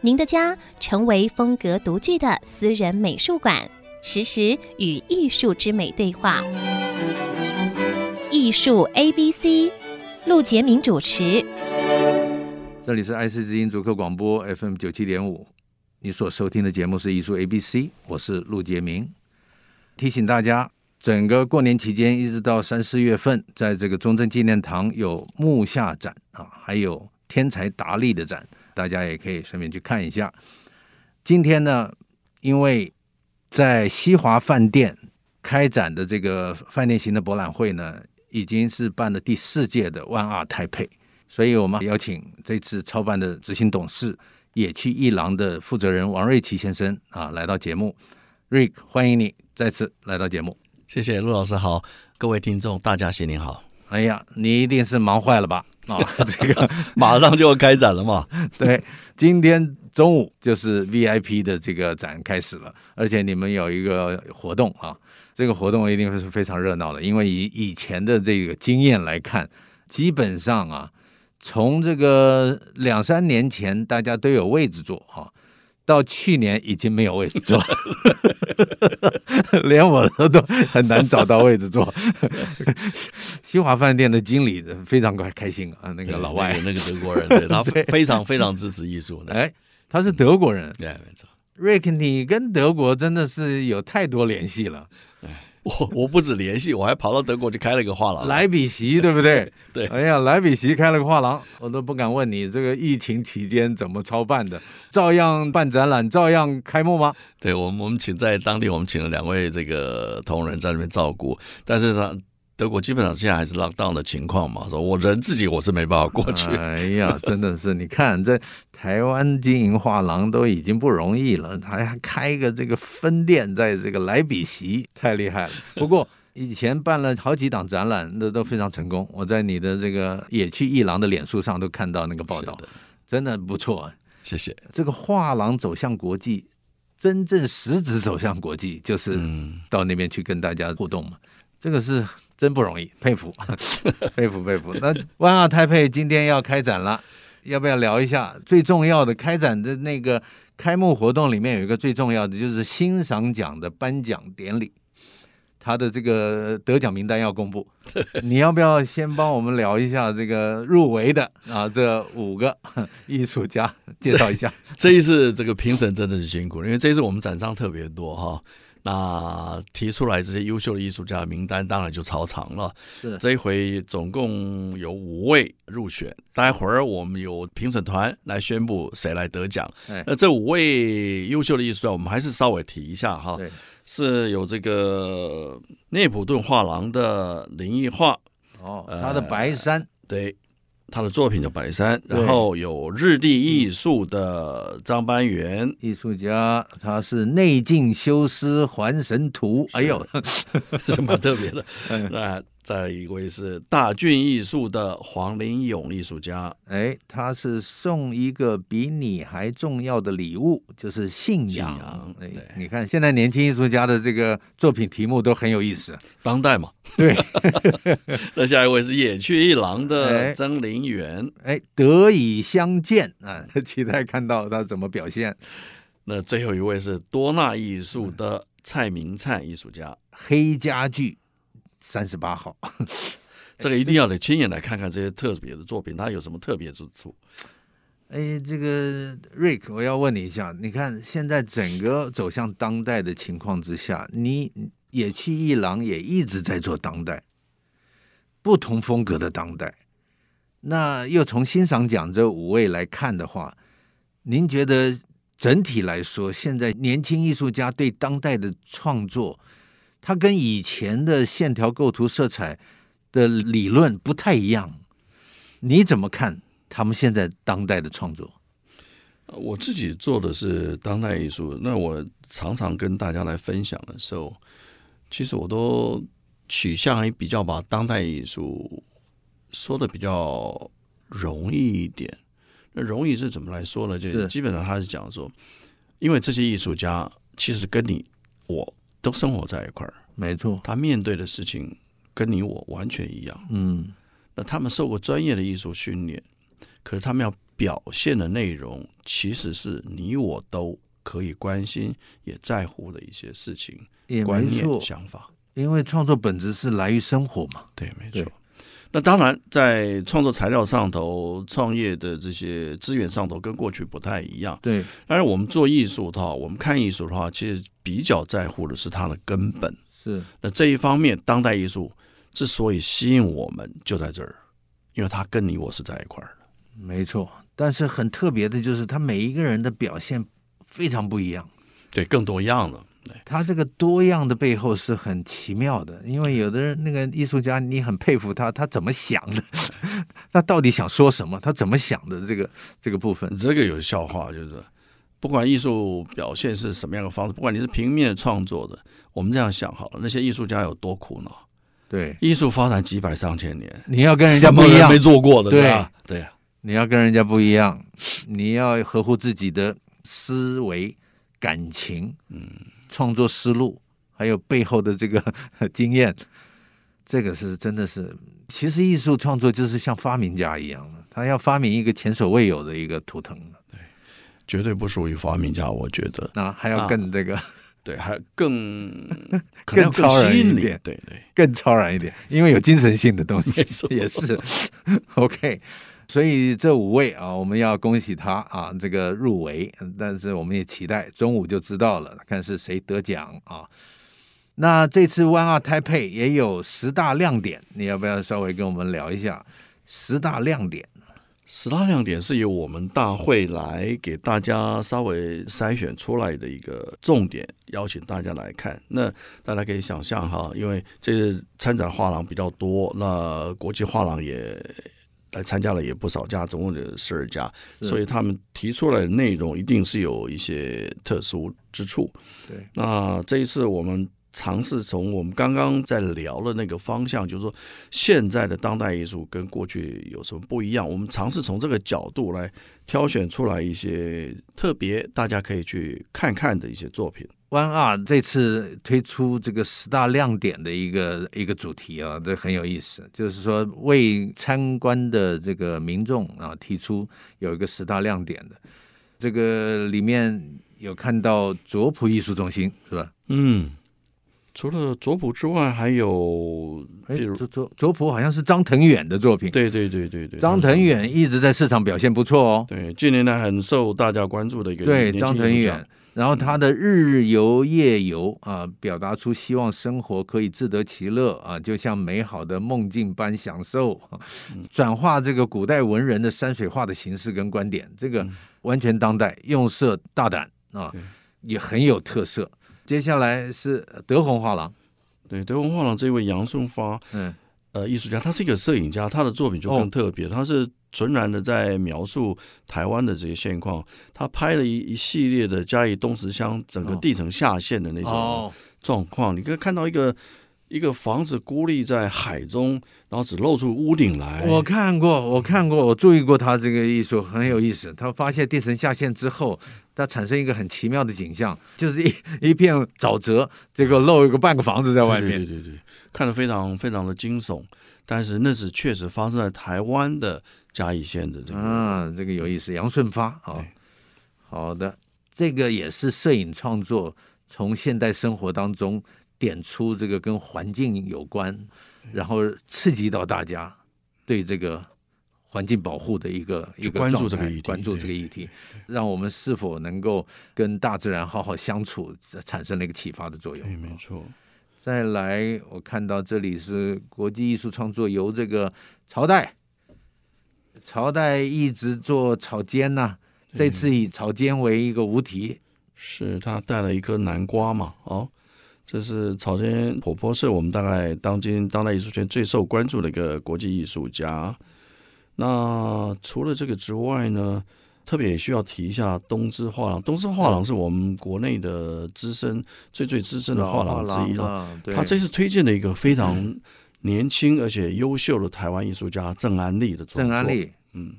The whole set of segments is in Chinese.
您的家成为风格独具的私人美术馆，实时与艺术之美对话。艺术 A B C，陆杰明主持。这里是爱思之音主客广播 FM 九七点五，你所收听的节目是艺术 A B C，我是陆杰明。提醒大家，整个过年期间一直到三四月份，在这个中正纪念堂有木下展啊，还有天才达利的展。大家也可以顺便去看一下。今天呢，因为在西华饭店开展的这个饭店型的博览会呢，已经是办了第四届的 One R Taipei，所以我们邀请这次操办的执行董事野趣一郎的负责人王瑞奇先生啊来到节目。Rick，欢迎你再次来到节目。谢谢陆老师好，各位听众大家新年好。哎呀，你一定是忙坏了吧？啊、哦，这个马上就要开展了嘛。对，今天中午就是 VIP 的这个展开始了，而且你们有一个活动啊，这个活动一定会是非常热闹的，因为以以前的这个经验来看，基本上啊，从这个两三年前大家都有位置坐啊。到去年已经没有位置坐，连我都很难找到位置坐。西华饭店的经理非常开开心啊，那个老外，那个德国人，对他 非常非常支持艺术的。哎，他是德国人，对，没错。Rick，你跟德国真的是有太多联系了。我我不止联系，我还跑到德国去开了个画廊，莱比锡，对不对？对。哎呀，莱比锡开了个画廊，我都不敢问你这个疫情期间怎么操办的，照样办展览，照样开幕吗？对，我们我们请在当地，我们请了两位这个同仁在那边照顾，但是呢。德国基本上现在还是 lockdown 的情况嘛，说我人自己我是没办法过去。哎呀，真的是，你看这台湾经营画廊都已经不容易了，还开个这个分店在这个莱比锡，太厉害了。不过以前办了好几档展览，那都非常成功。我在你的这个野趣艺廊的脸书上都看到那个报道，的真的不错。谢谢。这个画廊走向国际，真正实质走向国际，就是到那边去跟大家互动嘛。嗯、这个是。真不容易，佩服，佩服，佩服。那 One Art Taipei 今天要开展了，要不要聊一下最重要的开展的那个开幕活动？里面有一个最重要的，就是欣赏奖的颁奖典礼，他的这个得奖名单要公布。你要不要先帮我们聊一下这个入围的啊？这五个艺术家介绍一下。这一次这个评审真的是辛苦了，因为这一次我们展商特别多哈。那提出来这些优秀的艺术家名单，当然就超长了。是这一回总共有五位入选，待会儿我们有评审团来宣布谁来得奖。哎、那这五位优秀的艺术家，我们还是稍微提一下哈。对是有这个内普顿画廊的林奕画哦，他的白山、呃、对。他的作品叫《白山》，然后有日地艺术的张班元。艺术家，他是内镜修斯还神图，哎呦，是 蛮特别的。那再一位是大俊艺术的黄林勇艺术家，哎，他是送一个比你还重要的礼物，就是信仰。信仰哎，你看现在年轻艺术家的这个作品题目都很有意思，当代嘛。对，那下一位是野趣一郎的曾林元，哎，得以相见啊，期待看到他怎么表现。那最后一位是多纳艺术的蔡明灿艺术家，黑家具。三十八号，这个一定要得亲眼来看看这些特别的作品，它有什么特别之处？哎，这个 Rick，我要问你一下，你看现在整个走向当代的情况之下，你野趣一郎也一直在做当代，不同风格的当代。那又从欣赏奖这五位来看的话，您觉得整体来说，现在年轻艺术家对当代的创作？它跟以前的线条构图色彩的理论不太一样，你怎么看他们现在当代的创作？我自己做的是当代艺术，那我常常跟大家来分享的时候，其实我都取向于比较把当代艺术说的比较容易一点。那容易是怎么来说呢？就基本上他是讲说，因为这些艺术家其实跟你我都生活在一块儿，没错，他面对的事情跟你我完全一样。嗯，那他们受过专业的艺术训练，可是他们要。表现的内容其实是你我都可以关心也在乎的一些事情、观念、想法。因为创作本质是来于生活嘛。对，没错。那当然，在创作材料上头、创业的这些资源上头，跟过去不太一样。对。但是我们做艺术的话，我们看艺术的话，其实比较在乎的是它的根本。是。那这一方面，当代艺术之所以吸引我们，就在这儿，因为它跟你我是在一块儿的。没错。但是很特别的就是，他每一个人的表现非常不一样，对，更多样了。对，他这个多样的背后是很奇妙的，因为有的人那个艺术家，你很佩服他，他怎么想的？他到底想说什么？他怎么想的？这个这个部分，这个有笑话，就是不管艺术表现是什么样的方式，不管你是平面创作的，我们这样想好了，那些艺术家有多苦恼？对，艺术发展几百上千年，你要跟人家不一样，没做过的，对吧？对。你要跟人家不一样，你要合乎自己的思维、感情、嗯，创作思路，还有背后的这个 经验，这个是真的是，其实艺术创作就是像发明家一样的，他要发明一个前所未有的一个图腾，对，绝对不属于发明家，我觉得，那还要更这个，啊、对，还更更超然一点，对对，更超然一点，因为有精神性的东西，也是，OK。所以这五位啊，我们要恭喜他啊，这个入围。但是我们也期待中午就知道了，看是谁得奖啊。那这次 One Art Taipei 也有十大亮点，你要不要稍微跟我们聊一下十大亮点？十大亮点是由我们大会来给大家稍微筛选出来的一个重点，邀请大家来看。那大家可以想象哈，因为这个参展画廊比较多，那国际画廊也。来参加了也不少家，总共有十二家，所以他们提出来的内容一定是有一些特殊之处。对，那这一次我们尝试从我们刚刚在聊的那个方向，就是说现在的当代艺术跟过去有什么不一样？我们尝试从这个角度来挑选出来一些特别大家可以去看看的一些作品。One Art 这次推出这个十大亮点的一个一个主题啊，这很有意思。就是说，为参观的这个民众啊提出有一个十大亮点的，这个里面有看到卓普艺术中心是吧？嗯，除了卓普之外，还有哎，卓卓卓朴好像是张腾远的作品。对对对对对，张腾远一直在市场表现不错哦。对，近年来很受大家关注的一个对张腾远。然后他的日游夜游啊，表达出希望生活可以自得其乐啊，就像美好的梦境般享受，啊，转化这个古代文人的山水画的形式跟观点，这个完全当代，用色大胆啊，也很有特色。接下来是德宏画廊，对，德宏画廊这位杨顺发，嗯，呃，艺术家，他是一个摄影家，他的作品就更特别，哦，他是。纯然的在描述台湾的这个现况，他拍了一一系列的嘉义东石乡整个地层下陷的那种状况，你可以看到一个一个房子孤立在海中，然后只露出屋顶来。我看过，我看过，我注意过他这个艺术很有意思。他发现地层下陷之后，它产生一个很奇妙的景象，就是一 一片沼泽，这个露一个半个房子在外面。对对对对，看得非常非常的惊悚，但是那是确实发生在台湾的。嘉义县的这个啊，这个有意思，杨顺发啊、哦，好的，这个也是摄影创作，从现代生活当中点出这个跟环境有关，然后刺激到大家对这个环境保护的一个一个关注这个议题，关注这个议题，让我们是否能够跟大自然好好相处，产生了一个启发的作用。没错。再来，我看到这里是国际艺术创作，由这个朝代。朝代一直做草间呐、啊，这次以草间为一个无题，是他带了一颗南瓜嘛？哦，这是草间婆婆，是我们大概当今当代艺术圈最受关注的一个国际艺术家。那除了这个之外呢，特别也需要提一下东芝画廊。东芝画廊是我们国内的资深、最最资深的画廊之一了。啊、他这次推荐了一个非常年轻而且优秀的台湾艺术家郑安利的作品。郑安利，嗯，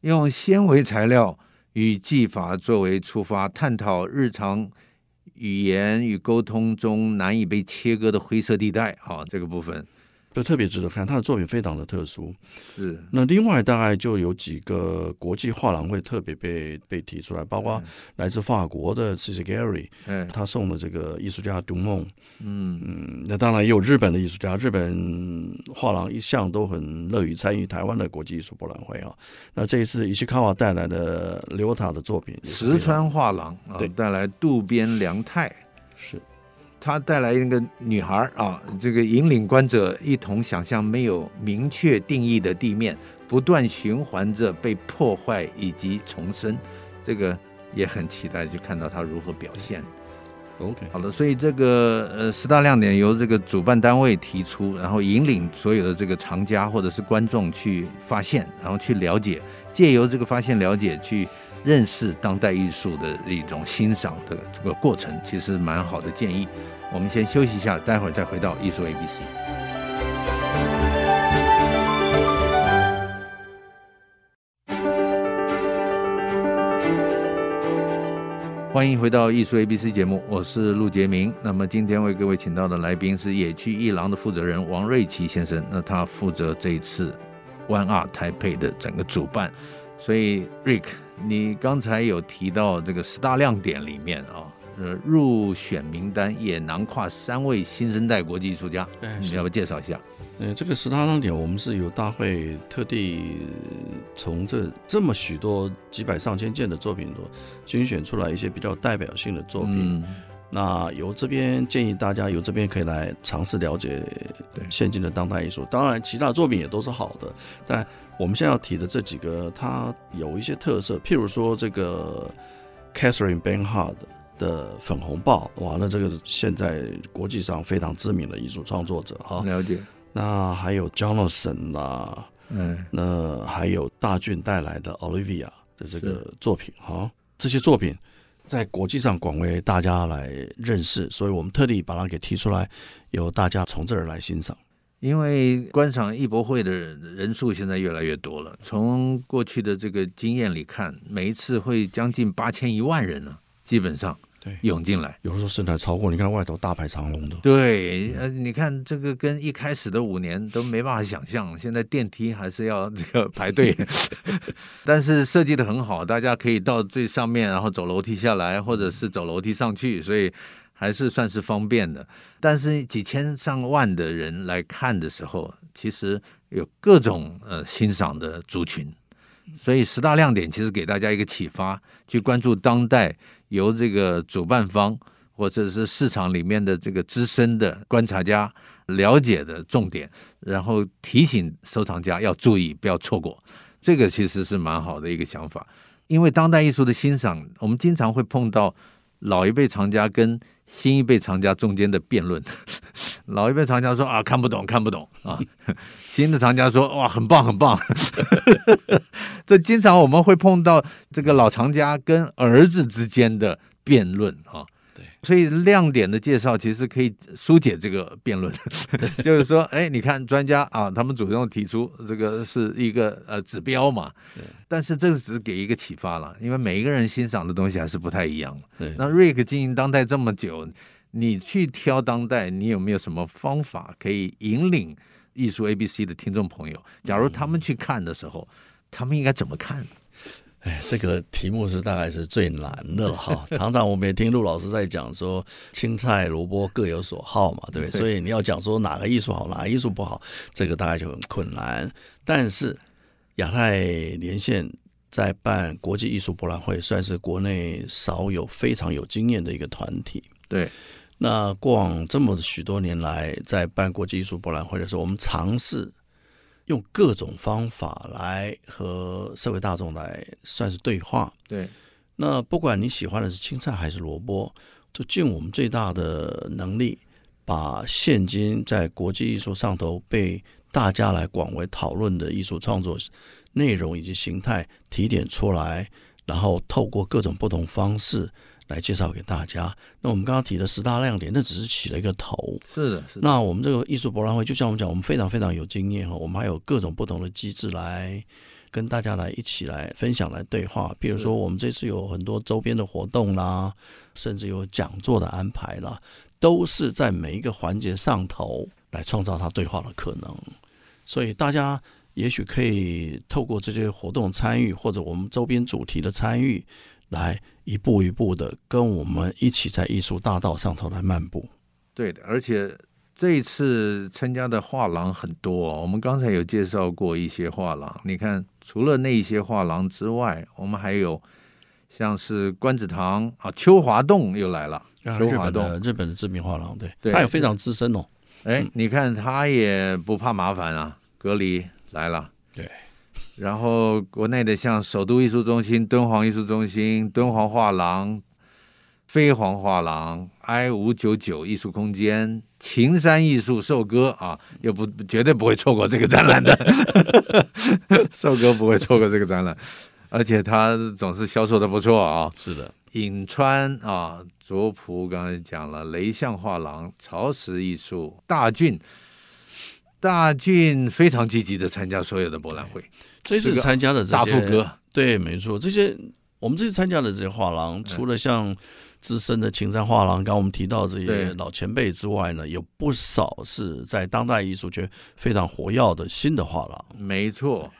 用纤维材料与技法作为出发，探讨日常语言与沟通中难以被切割的灰色地带。啊，这个部分。就特别值得看，他的作品非常的特殊。是，那另外大概就有几个国际画廊会特别被被提出来，包括来自法国的 Cici Gary，嗯，他送的这个艺术家杜梦，嗯嗯，那当然也有日本的艺术家，日本画廊一向都很乐于参与台湾的国际艺术博览会啊。那这一次伊西卡瓦带来的刘塔的作品，石川画廊啊，对，带来渡边良太是。他带来一个女孩啊，这个引领观者一同想象没有明确定义的地面，不断循环着被破坏以及重生，这个也很期待去看到他如何表现。OK，好的，所以这个呃十大亮点由这个主办单位提出，然后引领所有的这个藏家或者是观众去发现，然后去了解，借由这个发现了解去。认识当代艺术的一种欣赏的这个过程，其实蛮好的建议。我们先休息一下，待会儿再回到艺术 ABC。欢迎回到艺术 ABC 节目，我是陆杰明。那么今天为各位请到的来宾是野区艺廊的负责人王瑞奇先生，那他负责这一次 One Art Taipei 的整个主办。所以，Rick，你刚才有提到这个十大亮点里面啊，呃，入选名单也囊括三位新生代国际艺术家，你要不要介绍一下？呃，这个十大亮点，我们是由大会特地从这这么许多几百上千件的作品中精选出来一些比较代表性的作品。嗯那由这边建议大家由这边可以来尝试了解现今的当代艺术。当然，其他作品也都是好的。但我们现在要提的这几个，它有一些特色，譬如说这个 Catherine Bernhardt 的粉红豹，哇，那这个现在国际上非常知名的艺术创作者哈。了解。那还有 Jonathan 啦，嗯，那还有大俊带来的 Olivia 的这个作品哈，这些作品。在国际上广为大家来认识，所以我们特地把它给提出来，由大家从这儿来欣赏。因为观赏艺博会的人数现在越来越多了，从过去的这个经验里看，每一次会将近八千一万人呢，基本上。对，涌进来，有的时候甚至超过。你看外头大排长龙的。对，呃，你看这个跟一开始的五年都没办法想象，现在电梯还是要这个排队，但是设计的很好，大家可以到最上面，然后走楼梯下来，或者是走楼梯上去，所以还是算是方便的。但是几千上万的人来看的时候，其实有各种呃欣赏的族群。所以十大亮点其实给大家一个启发，去关注当代由这个主办方或者是市场里面的这个资深的观察家了解的重点，然后提醒收藏家要注意，不要错过。这个其实是蛮好的一个想法，因为当代艺术的欣赏，我们经常会碰到老一辈藏家跟新一辈藏家中间的辩论。老一辈藏家说啊，看不懂，看不懂啊。新的藏家说哇，很棒，很棒。这经常我们会碰到这个老藏家跟儿子之间的辩论啊。对，所以亮点的介绍其实可以疏解这个辩论。就是说，哎，你看专家啊，他们主动提出这个是一个呃指标嘛。对。但是这个只是给一个启发了，因为每一个人欣赏的东西还是不太一样。对。那 Rick 经营当代这么久。你去挑当代，你有没有什么方法可以引领艺术 ABC 的听众朋友？假如他们去看的时候，嗯、他们应该怎么看？哎，这个题目是大概是最难的了哈。常常我们也听陆老师在讲说，青菜萝卜各有所好嘛，对不对？对，所以你要讲说哪个艺术好，哪个艺术不好，这个大概就很困难。但是亚太连线在办国际艺术博览会，算是国内少有非常有经验的一个团体。对。那过往这么许多年来，在办国际艺术博览会的时候，我们尝试用各种方法来和社会大众来算是对话。对，那不管你喜欢的是青菜还是萝卜，就尽我们最大的能力，把现今在国际艺术上头被大家来广为讨论的艺术创作内容以及形态提点出来，然后透过各种不同方式来介绍给大家。那我们刚刚提的十大亮点，那只是起了一个头。是的，是的。那我们这个艺术博览会，就像我们讲，我们非常非常有经验哈，我们还有各种不同的机制来跟大家来一起来分享、来对话。比如说，我们这次有很多周边的活动啦，甚至有讲座的安排啦，都是在每一个环节上头来创造它对话的可能。所以大家也许可以透过这些活动参与，或者我们周边主题的参与，来一步一步的跟我们一起在艺术大道上头来漫步。对的，而且这一次参加的画廊很多哦，我们刚才有介绍过一些画廊。你看，除了那些画廊之外，我们还有像是关子堂啊，秋华洞又来了。秋华洞，日本的日本的知名画廊，对，对，它也非常资深哦。哎，你看他也不怕麻烦啊。隔离来了，对，然后国内的像首都艺术中心、敦煌艺术中心、敦煌画廊、飞黄画廊、I 五九九艺术空间、晴山艺术寿歌啊，又不绝对不会错过这个展览的，寿哥不会错过这个展览，而且他总是销售的不错啊。是的，颍川啊，卓普刚才讲了，雷象画廊、曹石艺术、大郡。大俊非常积极的参加所有的博览会，这次参加的这些大富哥，对，没错，这些我们这次参加的这些画廊，除了像资深的青山画廊，刚刚我们提到这些老前辈之外呢，有不少是在当代艺术圈非常活跃的新的画廊。没错，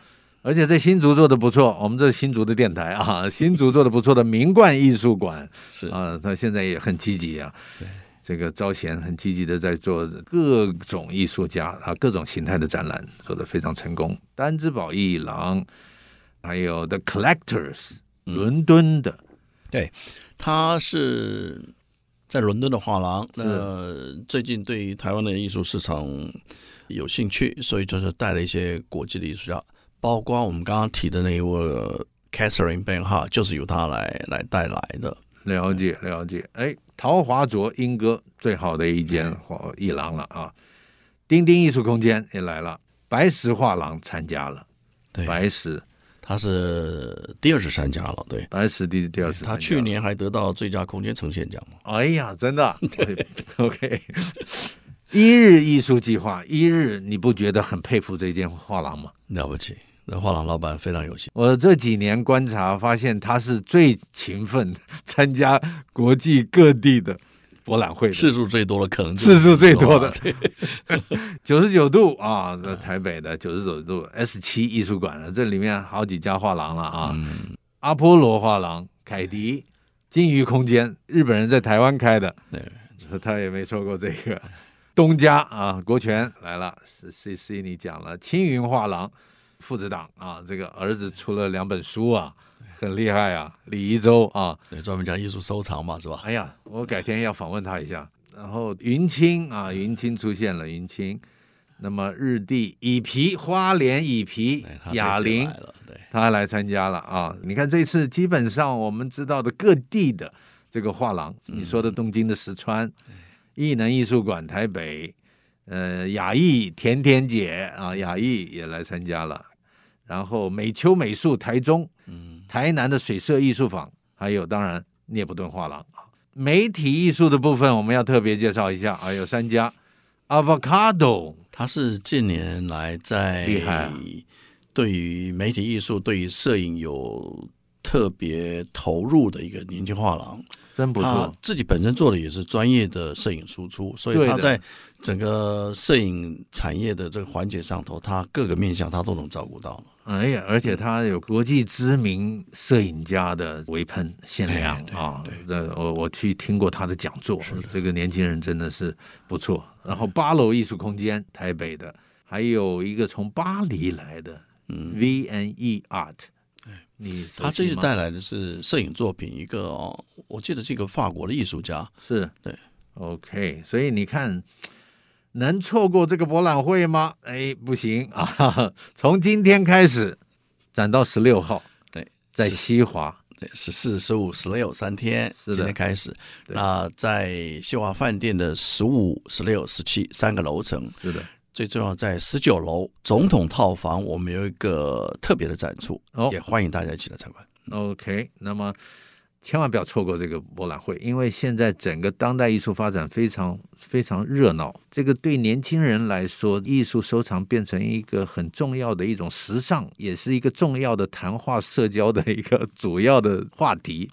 而且这新竹做的不错，我们这新竹的电台啊，新竹做的不错的名冠艺术馆。是。啊，他现在也很积极啊。对。这个招贤很积极的在做各种艺术家啊，各种形态的展览，做的非常成功。丹之宝艺廊，还有 The Collectors，伦敦的，嗯、对，他是在伦敦的画廊。那最近对于台湾的艺术市场有兴趣，所以就是带了一些国际的艺术家，包括我们刚刚提的那一位 Catherine Benha，就是由他来来带来的。了解了解，哎，陶华卓英哥最好的一间艺廊了啊！丁丁艺术空间也来了，白石画廊参加了，对，白石他是第二次参加了，对，白石第第二次，他去年还得到最佳空间呈现奖嘛？哎呀，真的对，OK，一日艺术计划，一日你不觉得很佩服这间画廊吗？了不起。那画廊老板非常有心。我这几年观察发现，他是最勤奋参加国际各地的博览会，次数最多的，可能次数最多的。九十九度 啊，在台北的九十九度 S 七艺术馆了，这里面好几家画廊了啊。嗯、阿波罗画廊、凯迪、金鱼空间，日本人在台湾开的，对，他也没错过这个。东家啊，国权来了，是 C C 你讲了，青云画廊。父子档啊，这个儿子出了两本书啊，很厉害啊，李一舟啊，对，专门讲艺术收藏嘛，是吧？哎呀，我改天要访问他一下。然后云清啊，云清出现了，云清。那么日地乙皮花莲乙皮哑铃，对，他还来参加了啊。你看这次基本上我们知道的各地的这个画廊，嗯、你说的东京的石川，艺能艺术馆台北，呃，雅艺甜甜姐啊，雅艺也来参加了。然后美秋美术台中，嗯，台南的水社艺术坊，还有当然涅普顿画廊啊。媒体艺术的部分我们要特别介绍一下啊，有三家，Avocado，它是近年来在厉害，对于媒体艺术、对于摄影有特别投入的一个年轻画廊。真不错，自己本身做的也是专业的摄影输出，所以他在整个摄影产业的这个环节上头，他各个面向他都能照顾到。哎呀，而且他有国际知名摄影家的微喷限量啊！这我我去听过他的讲座，这个年轻人真的是不错。然后八楼艺术空间，台北的，还有一个从巴黎来的，嗯，V&E Art。你他这次带来的是摄影作品，一个哦，我记得是一个法国的艺术家，是对，OK，所以你看，能错过这个博览会吗？哎，不行啊！从今天开始展到十六号，对，在西华，对，十四、十五、十六三天，今天开始，那在西华饭店的十五、十六、十七三个楼层，是的。最重要在十九楼总统套房，我们有一个特别的展出，哦，也欢迎大家一起来参观。OK，那么千万不要错过这个博览会，因为现在整个当代艺术发展非常非常热闹。这个对年轻人来说，艺术收藏变成一个很重要的一种时尚，也是一个重要的谈话社交的一个主要的话题。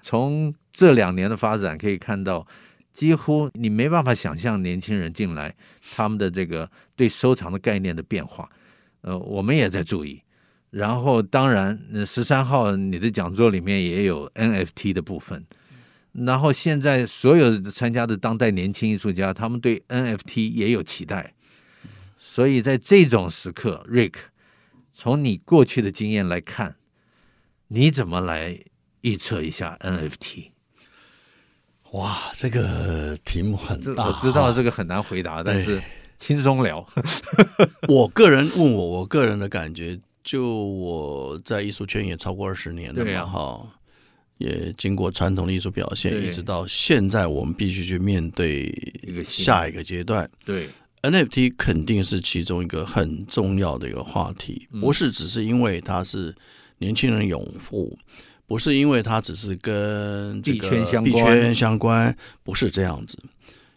从这两年的发展可以看到，几乎你没办法想象年轻人进来他们的这个对收藏的概念的变化。呃，我们也在注意。然后，当然，十三号你的讲座里面也有 NFT 的部分。然后，现在所有参加的当代年轻艺术家，他们对 NFT 也有期待。所以在这种时刻，Rick，从你过去的经验来看，你怎么来预测一下 NFT？哇，这个题目很大，我知道这个很难回答，但是轻松聊。我个人问我，我个人的感觉。就我在艺术圈也超过二十年了嘛，哈、啊，也经过传统的艺术表现，一直到现在，我们必须去面对一个下一个阶段。对，NFT 肯定是其中一个很重要的一个话题，不是只是因为它是年轻人拥护，不是因为它只是跟币圈相关，币圈相关，不是这样子，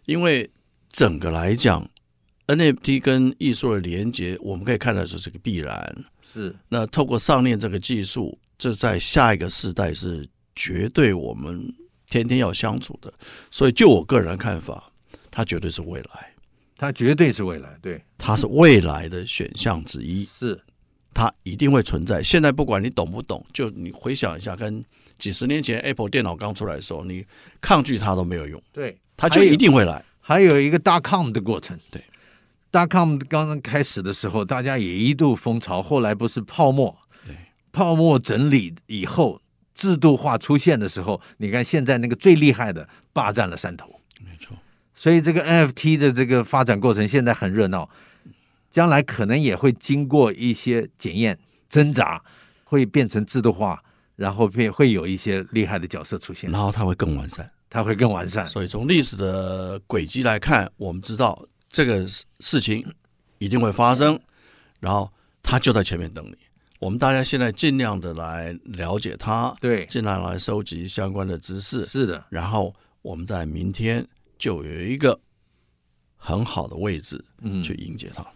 因为整个来讲，NFT 跟艺术的连接，我们可以看到是这个必然。是，那透过上链这个技术，这在下一个世代是绝对我们天天要相处的。所以，就我个人的看法，它绝对是未来，它绝对是未来，对，它是未来的选项之一。是，它一定会存在。现在不管你懂不懂，就你回想一下，跟几十年前 Apple 电脑刚出来的时候，你抗拒它都没有用。对，它就一定会来。还有，一个 dot-com 的过程，对。大康刚刚开始的时候，大家也一度风潮，后来不是泡沫？对，泡沫整理以后，制度化出现的时候，你看现在那个最厉害的霸占了山头，没错。所以这个 NFT 的这个发展过程现在很热闹，将来可能也会经过一些检验挣扎，会变成制度化，然后变会有一些厉害的角色出现，然后它会更完善，它会更完善。所以从历史的轨迹来看，我们知道。这个事情一定会发生，然后他就在前面等你。我们大家现在尽量的来了解他，对，尽量来收集相关的知识，是的。然后我们在明天就有一个很好的位置，嗯，去迎接他。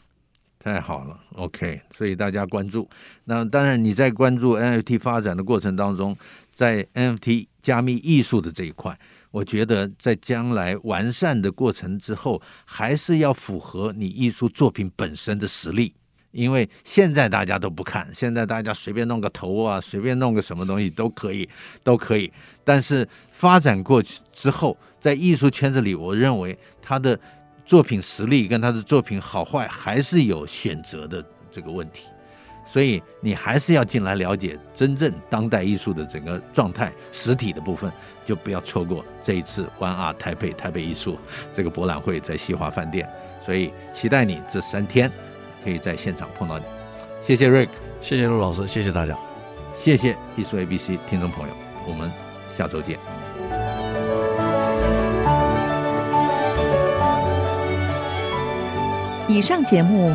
太好了，OK。所以大家关注。那当然你在关注 NFT 发展的过程当中，在 NFT 加密艺术的这一块。我觉得在将来完善的过程之后，还是要符合你艺术作品本身的实力。因为现在大家都不看，现在大家随便弄个头啊，随便弄个什么东西都可以，都可以。但是发展过去之后，在艺术圈子里，我认为他的作品实力跟他的作品好坏还是有选择的这个问题。所以你还是要进来了解真正当代艺术的整个状态，实体的部分就不要错过这一次 One Art 台北台北艺术这个博览会，在西华饭店。所以期待你这三天可以在现场碰到你。谢谢 Rick，谢谢陆老师，谢谢大家，谢谢艺术 ABC 听众朋友，我们下周见。以上节目。